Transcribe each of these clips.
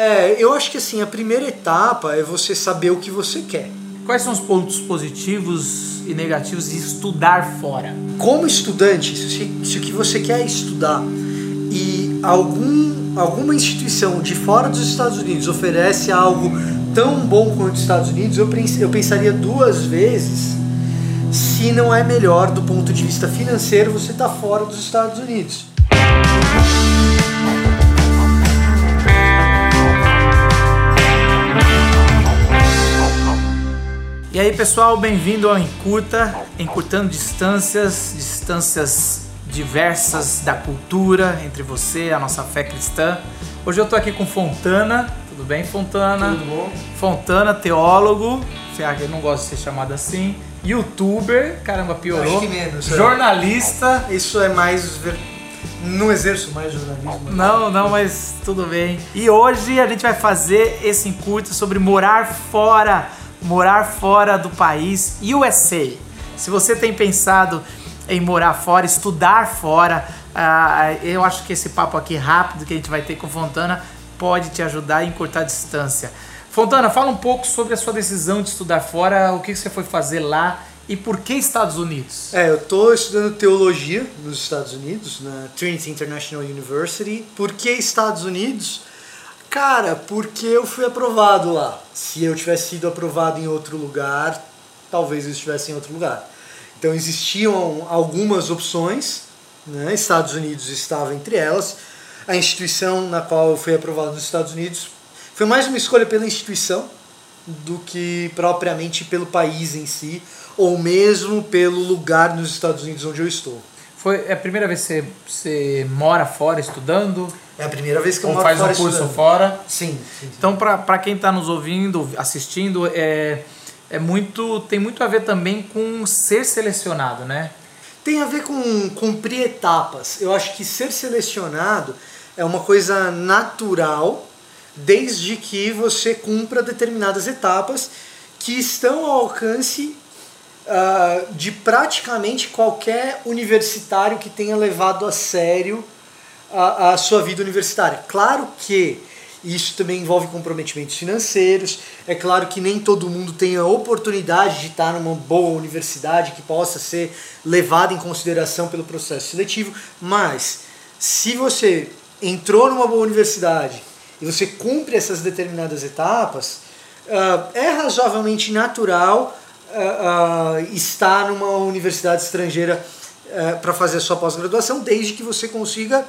É, eu acho que assim, a primeira etapa é você saber o que você quer. Quais são os pontos positivos e negativos de estudar fora? Como estudante, se, se o que você quer é estudar e algum, alguma instituição de fora dos Estados Unidos oferece algo tão bom quanto os Estados Unidos, eu, eu pensaria duas vezes se não é melhor do ponto de vista financeiro você estar tá fora dos Estados Unidos. E aí pessoal, bem-vindo ao Encurta, encurtando distâncias, distâncias diversas da cultura entre você, a nossa fé cristã. Hoje eu tô aqui com Fontana, tudo bem Fontana? Tudo bom? Fontana, teólogo, eu não gosto de ser chamado assim, youtuber, caramba, piorou. Acho que menos. É. Jornalista. Isso é mais. Não exerço mais jornalismo. Não, não, mas tudo bem. E hoje a gente vai fazer esse encurto sobre morar fora morar fora do país, USA. Se você tem pensado em morar fora, estudar fora, uh, eu acho que esse papo aqui rápido que a gente vai ter com Fontana pode te ajudar a encurtar a distância. Fontana, fala um pouco sobre a sua decisão de estudar fora, o que você foi fazer lá e por que Estados Unidos? É, eu estou estudando teologia nos Estados Unidos, na Trinity International University. Por que Estados Unidos? Cara, porque eu fui aprovado lá. Se eu tivesse sido aprovado em outro lugar, talvez eu estivesse em outro lugar. Então existiam algumas opções, né? Estados Unidos estava entre elas. A instituição na qual eu fui aprovado nos Estados Unidos foi mais uma escolha pela instituição do que propriamente pelo país em si, ou mesmo pelo lugar nos Estados Unidos onde eu estou. Foi é a primeira vez que você, você mora fora estudando? É a primeira vez que eu Ou moro faz fora um curso estudando. fora? Sim. sim, sim. Então, para quem está nos ouvindo, assistindo, é, é muito tem muito a ver também com ser selecionado, né? Tem a ver com cumprir etapas. Eu acho que ser selecionado é uma coisa natural, desde que você cumpra determinadas etapas que estão ao alcance uh, de praticamente qualquer universitário que tenha levado a sério a, a sua vida universitária. Claro que isso também envolve comprometimentos financeiros. É claro que nem todo mundo tem a oportunidade de estar numa boa universidade que possa ser levada em consideração pelo processo seletivo, mas se você entrou numa boa universidade e você cumpre essas determinadas etapas, uh, é razoavelmente natural uh, uh, estar numa universidade estrangeira para fazer a sua pós-graduação, desde que você consiga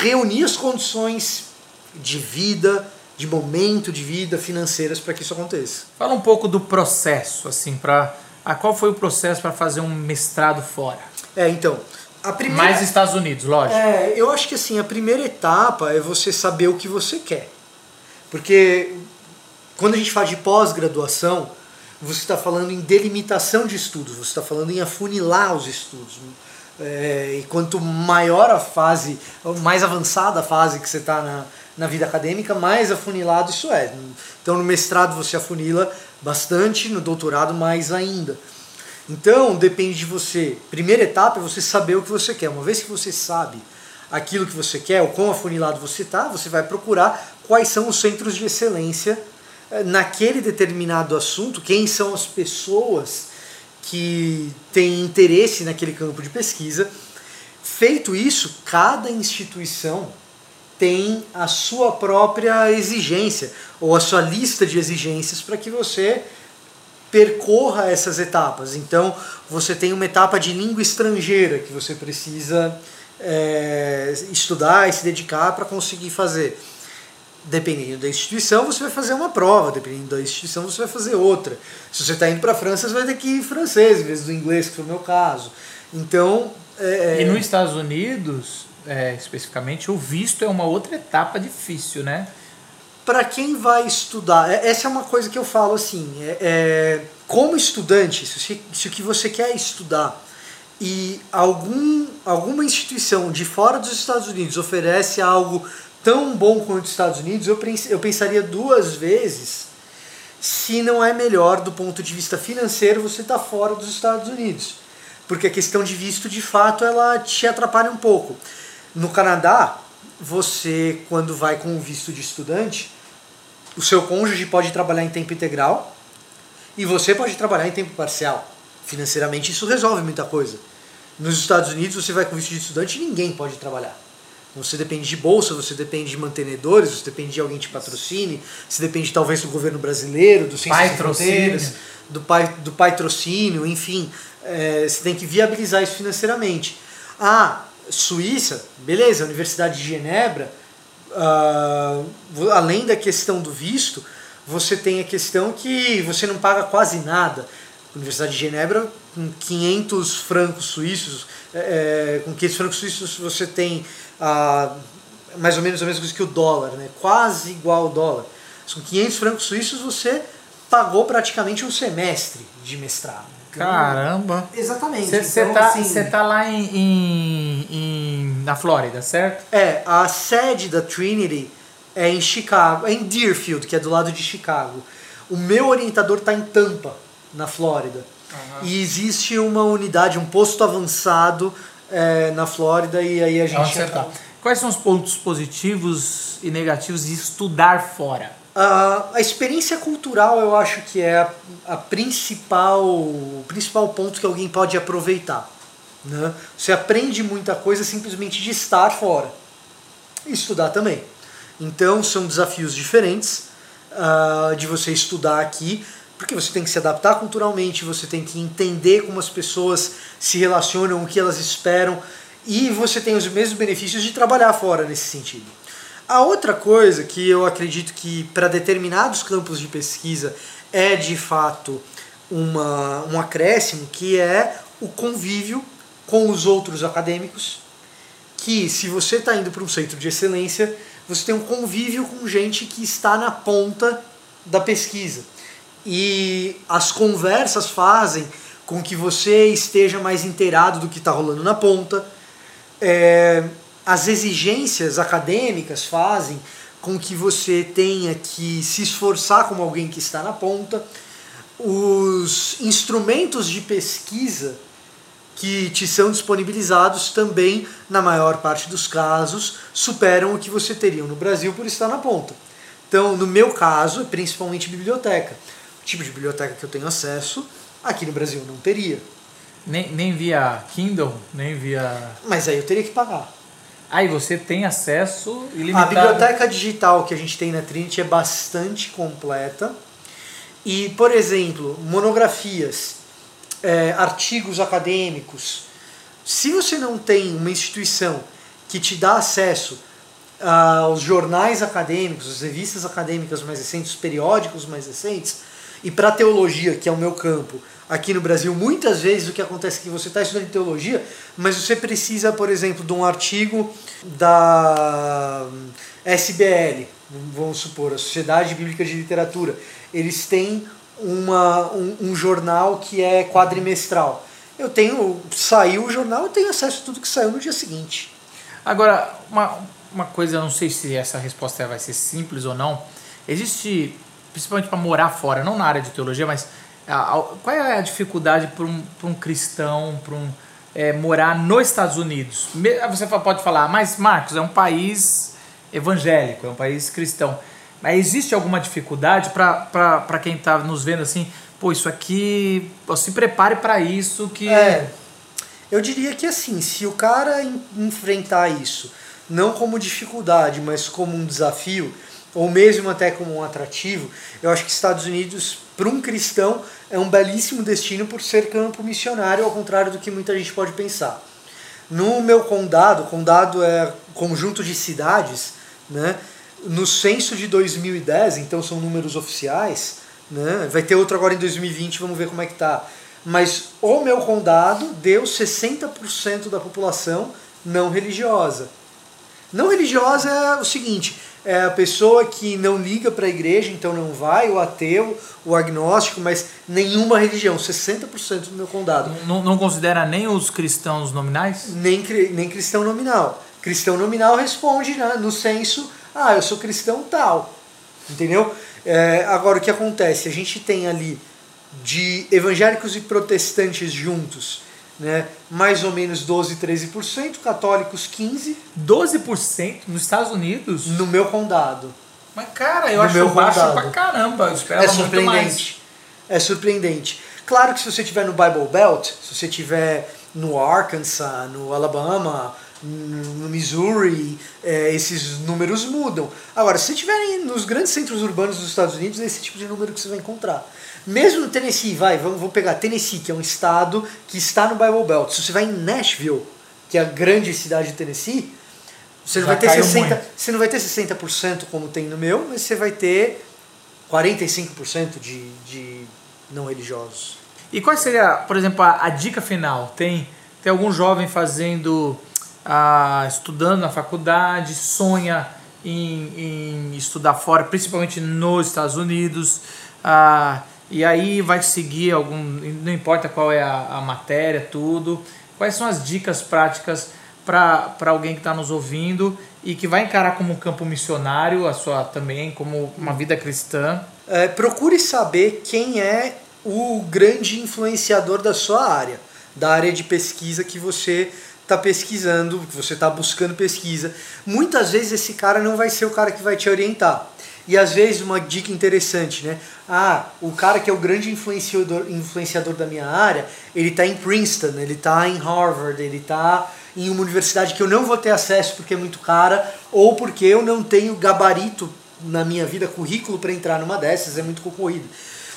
reunir as condições de vida, de momento de vida financeiras para que isso aconteça. Fala um pouco do processo, assim, para qual foi o processo para fazer um mestrado fora? É, então, a primeira Mais Estados Unidos, lógico. É, eu acho que assim, a primeira etapa é você saber o que você quer. Porque quando a gente fala de pós-graduação, você está falando em delimitação de estudos, você está falando em afunilar os estudos. É, e quanto maior a fase, mais avançada a fase que você está na, na vida acadêmica, mais afunilado isso é. Então no mestrado você afunila bastante, no doutorado mais ainda. Então depende de você. Primeira etapa é você saber o que você quer. Uma vez que você sabe aquilo que você quer, o quão afunilado você está, você vai procurar quais são os centros de excelência eh, naquele determinado assunto, quem são as pessoas que tem interesse naquele campo de pesquisa. Feito isso, cada instituição tem a sua própria exigência ou a sua lista de exigências para que você percorra essas etapas. Então, você tem uma etapa de língua estrangeira que você precisa é, estudar e se dedicar para conseguir fazer dependendo da instituição, você vai fazer uma prova, dependendo da instituição, você vai fazer outra. Se você está indo para a França, você vai ter que ir francês em vez do inglês, que foi o meu caso. Então. É... E nos Estados Unidos, é, especificamente, o visto é uma outra etapa difícil, né? Para quem vai estudar, essa é uma coisa que eu falo assim: é, é como estudante, se, se o que você quer é estudar e algum, alguma instituição de fora dos Estados Unidos oferece algo tão bom quanto os Estados Unidos, eu, eu pensaria duas vezes se não é melhor do ponto de vista financeiro você estar tá fora dos Estados Unidos. Porque a questão de visto, de fato, ela te atrapalha um pouco. No Canadá, você, quando vai com o visto de estudante, o seu cônjuge pode trabalhar em tempo integral e você pode trabalhar em tempo parcial. Financeiramente isso resolve muita coisa. Nos Estados Unidos você vai com visto de estudante e ninguém pode trabalhar. Você depende de bolsa, você depende de mantenedores, você depende de alguém que te patrocine, você depende talvez do governo brasileiro, do Ciências Fronteiras, do, pai, do patrocínio, enfim. É, você tem que viabilizar isso financeiramente. A Suíça, beleza, Universidade de Genebra, uh, além da questão do visto, você tem a questão que você não paga quase nada. Universidade de Genebra, com 500 francos suíços, é, com 500 francos suíços você tem ah, mais ou menos a mesma coisa que o dólar, né? quase igual ao dólar. Com 500 francos suíços você pagou praticamente um semestre de mestrado. Caramba! Exatamente. Você então, tá, assim, tá lá em, em, em, na Flórida, certo? É, a sede da Trinity é em Chicago, é em Deerfield, que é do lado de Chicago. O meu orientador está em Tampa, na Flórida. Uhum. E existe uma unidade, um posto avançado é, na Flórida e aí a gente. Onde tá. Quais são os pontos positivos e negativos de estudar fora? Uh, a experiência cultural eu acho que é a, a, principal, o principal ponto que alguém pode aproveitar. Né? Você aprende muita coisa simplesmente de estar fora. E estudar também. Então são desafios diferentes uh, de você estudar aqui, porque você tem que se adaptar culturalmente, você tem que entender como as pessoas se relacionam, o que elas esperam, e você tem os mesmos benefícios de trabalhar fora nesse sentido. A outra coisa que eu acredito que para determinados campos de pesquisa é de fato uma, um acréscimo, que é o convívio com os outros acadêmicos, que se você está indo para um centro de excelência, você tem um convívio com gente que está na ponta da pesquisa. E as conversas fazem com que você esteja mais inteirado do que está rolando na ponta. É, as exigências acadêmicas fazem com que você tenha que se esforçar como alguém que está na ponta. Os instrumentos de pesquisa que te são disponibilizados também, na maior parte dos casos, superam o que você teria no Brasil por estar na ponta. Então, no meu caso, é principalmente biblioteca. Tipo de biblioteca que eu tenho acesso, aqui no Brasil não teria. Nem, nem via Kindle, nem via. Mas aí eu teria que pagar. Aí você tem acesso ilimitado. A biblioteca digital que a gente tem na Trinity é bastante completa. E, por exemplo, monografias, é, artigos acadêmicos. Se você não tem uma instituição que te dá acesso aos jornais acadêmicos, às revistas acadêmicas mais recentes, os periódicos mais recentes, e para teologia, que é o meu campo, aqui no Brasil, muitas vezes o que acontece é que você está estudando teologia, mas você precisa, por exemplo, de um artigo da SBL, vamos supor, a Sociedade Bíblica de Literatura. Eles têm uma, um, um jornal que é quadrimestral. Eu tenho, saiu o jornal, eu tenho acesso a tudo que saiu no dia seguinte. Agora, uma, uma coisa, eu não sei se essa resposta vai ser simples ou não. Existe, principalmente para morar fora, não na área de teologia, mas a, a, qual é a dificuldade para um, um cristão, para um é, morar nos Estados Unidos? Você pode falar, mas Marcos, é um país evangélico, é um país cristão. Mas existe alguma dificuldade para quem está nos vendo assim? Pô, isso aqui, se prepare para isso que. É, eu diria que assim, se o cara enfrentar isso não como dificuldade, mas como um desafio, ou mesmo até como um atrativo, eu acho que Estados Unidos, para um cristão, é um belíssimo destino por ser campo missionário, ao contrário do que muita gente pode pensar. No meu condado, condado é conjunto de cidades, né? no censo de 2010, então são números oficiais, né? vai ter outro agora em 2020, vamos ver como é que tá. Mas o meu condado deu 60% da população não religiosa. Não religiosa é o seguinte, é a pessoa que não liga para a igreja, então não vai, o ateu, o agnóstico, mas nenhuma religião, 60% do meu condado. Não, não considera nem os cristãos nominais? Nem, nem cristão nominal. Cristão nominal responde né, no censo ah, eu sou cristão tal. Entendeu? É, agora, o que acontece? A gente tem ali de evangélicos e protestantes juntos né? mais ou menos 12, 13%, católicos 15%. 12% nos Estados Unidos? No meu condado. Mas, cara, eu no acho meu baixo condado. pra caramba. Eu esperava é surpreendente. É surpreendente. Claro que se você estiver no Bible Belt, se você estiver no Arkansas, no Alabama, no Missouri, é, esses números mudam. Agora, se estiverem nos grandes centros urbanos dos Estados Unidos, é esse tipo de número que você vai encontrar. Mesmo no Tennessee, vai, vamos, vamos pegar Tennessee, que é um estado que está no Bible Belt. Se você vai em Nashville, que é a grande cidade de Tennessee, você não, vai ter 60, você não vai ter 60% como tem no meu, mas você vai ter 45% de, de não religiosos. E qual seria, por exemplo, a, a dica final? Tem, tem algum jovem fazendo, ah, estudando na faculdade, sonha em, em estudar fora, principalmente nos Estados Unidos, ah, e aí vai seguir algum, não importa qual é a, a matéria, tudo. Quais são as dicas práticas para alguém que está nos ouvindo e que vai encarar como um campo missionário a sua também, como uma vida cristã? É, procure saber quem é o grande influenciador da sua área, da área de pesquisa que você está pesquisando, que você está buscando pesquisa. Muitas vezes esse cara não vai ser o cara que vai te orientar. E às vezes uma dica interessante, né? Ah, o cara que é o grande influenciador, influenciador da minha área, ele está em Princeton, ele está em Harvard, ele está em uma universidade que eu não vou ter acesso porque é muito cara, ou porque eu não tenho gabarito na minha vida, currículo para entrar numa dessas, é muito concorrido.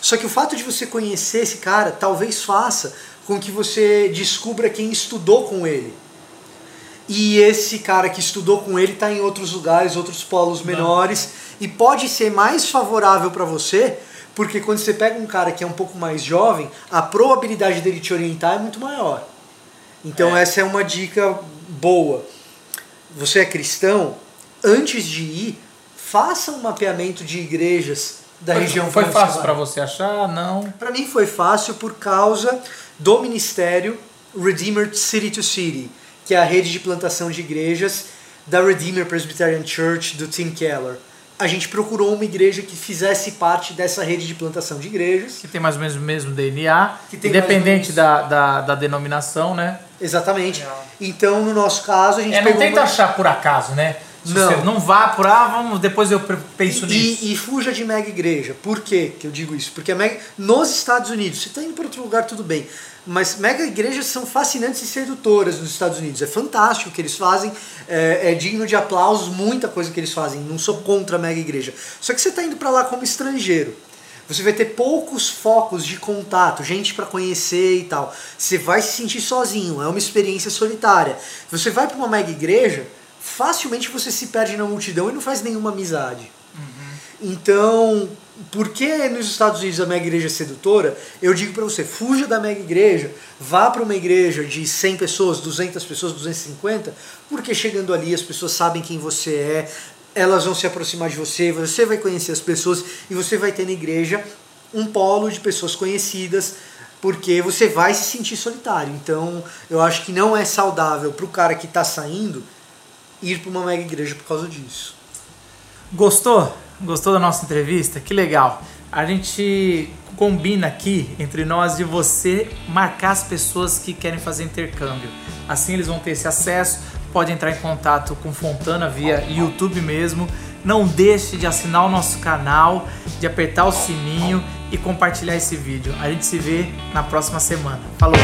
Só que o fato de você conhecer esse cara talvez faça com que você descubra quem estudou com ele. E esse cara que estudou com ele está em outros lugares, outros polos menores, Não. e pode ser mais favorável para você, porque quando você pega um cara que é um pouco mais jovem, a probabilidade dele te orientar é muito maior. Então é. essa é uma dica boa. Você é cristão, antes de ir, faça um mapeamento de igrejas da foi, região Foi fácil para você achar? Não. Para mim foi fácil por causa do ministério Redeemer City to City, que é a rede de plantação de igrejas da Redeemer Presbyterian Church do Tim Keller. A gente procurou uma igreja que fizesse parte dessa rede de plantação de igrejas. Que tem mais ou menos o mesmo DNA, independente da, da, da, denominação, né? Exatamente. Então, no nosso caso, a gente é, não tenta uma... achar por acaso, né? Não. não vá por ah, vamos, depois eu penso e, nisso. E, fuja de mega igreja. Por quê que eu digo isso? Porque a mega, nos Estados Unidos, você está indo para outro lugar, tudo bem. Mas mega igrejas são fascinantes e sedutoras nos Estados Unidos. É fantástico o que eles fazem, é, é digno de aplausos, muita coisa que eles fazem. Não sou contra a mega igreja. Só que você está indo para lá como estrangeiro. Você vai ter poucos focos de contato, gente para conhecer e tal. Você vai se sentir sozinho, é uma experiência solitária. Você vai para uma mega igreja, facilmente você se perde na multidão e não faz nenhuma amizade. Uhum. Então, por que nos Estados Unidos a mega igreja é sedutora? Eu digo para você, fuja da mega igreja, vá para uma igreja de 100 pessoas, 200 pessoas, 250, porque chegando ali as pessoas sabem quem você é, elas vão se aproximar de você, você vai conhecer as pessoas e você vai ter na igreja um polo de pessoas conhecidas, porque você vai se sentir solitário. Então, eu acho que não é saudável para o cara que está saindo ir para uma mega igreja por causa disso. Gostou? Gostou da nossa entrevista? Que legal. A gente combina aqui entre nós de você marcar as pessoas que querem fazer intercâmbio. Assim eles vão ter esse acesso, pode entrar em contato com Fontana via YouTube mesmo. Não deixe de assinar o nosso canal, de apertar o sininho e compartilhar esse vídeo. A gente se vê na próxima semana. Falou!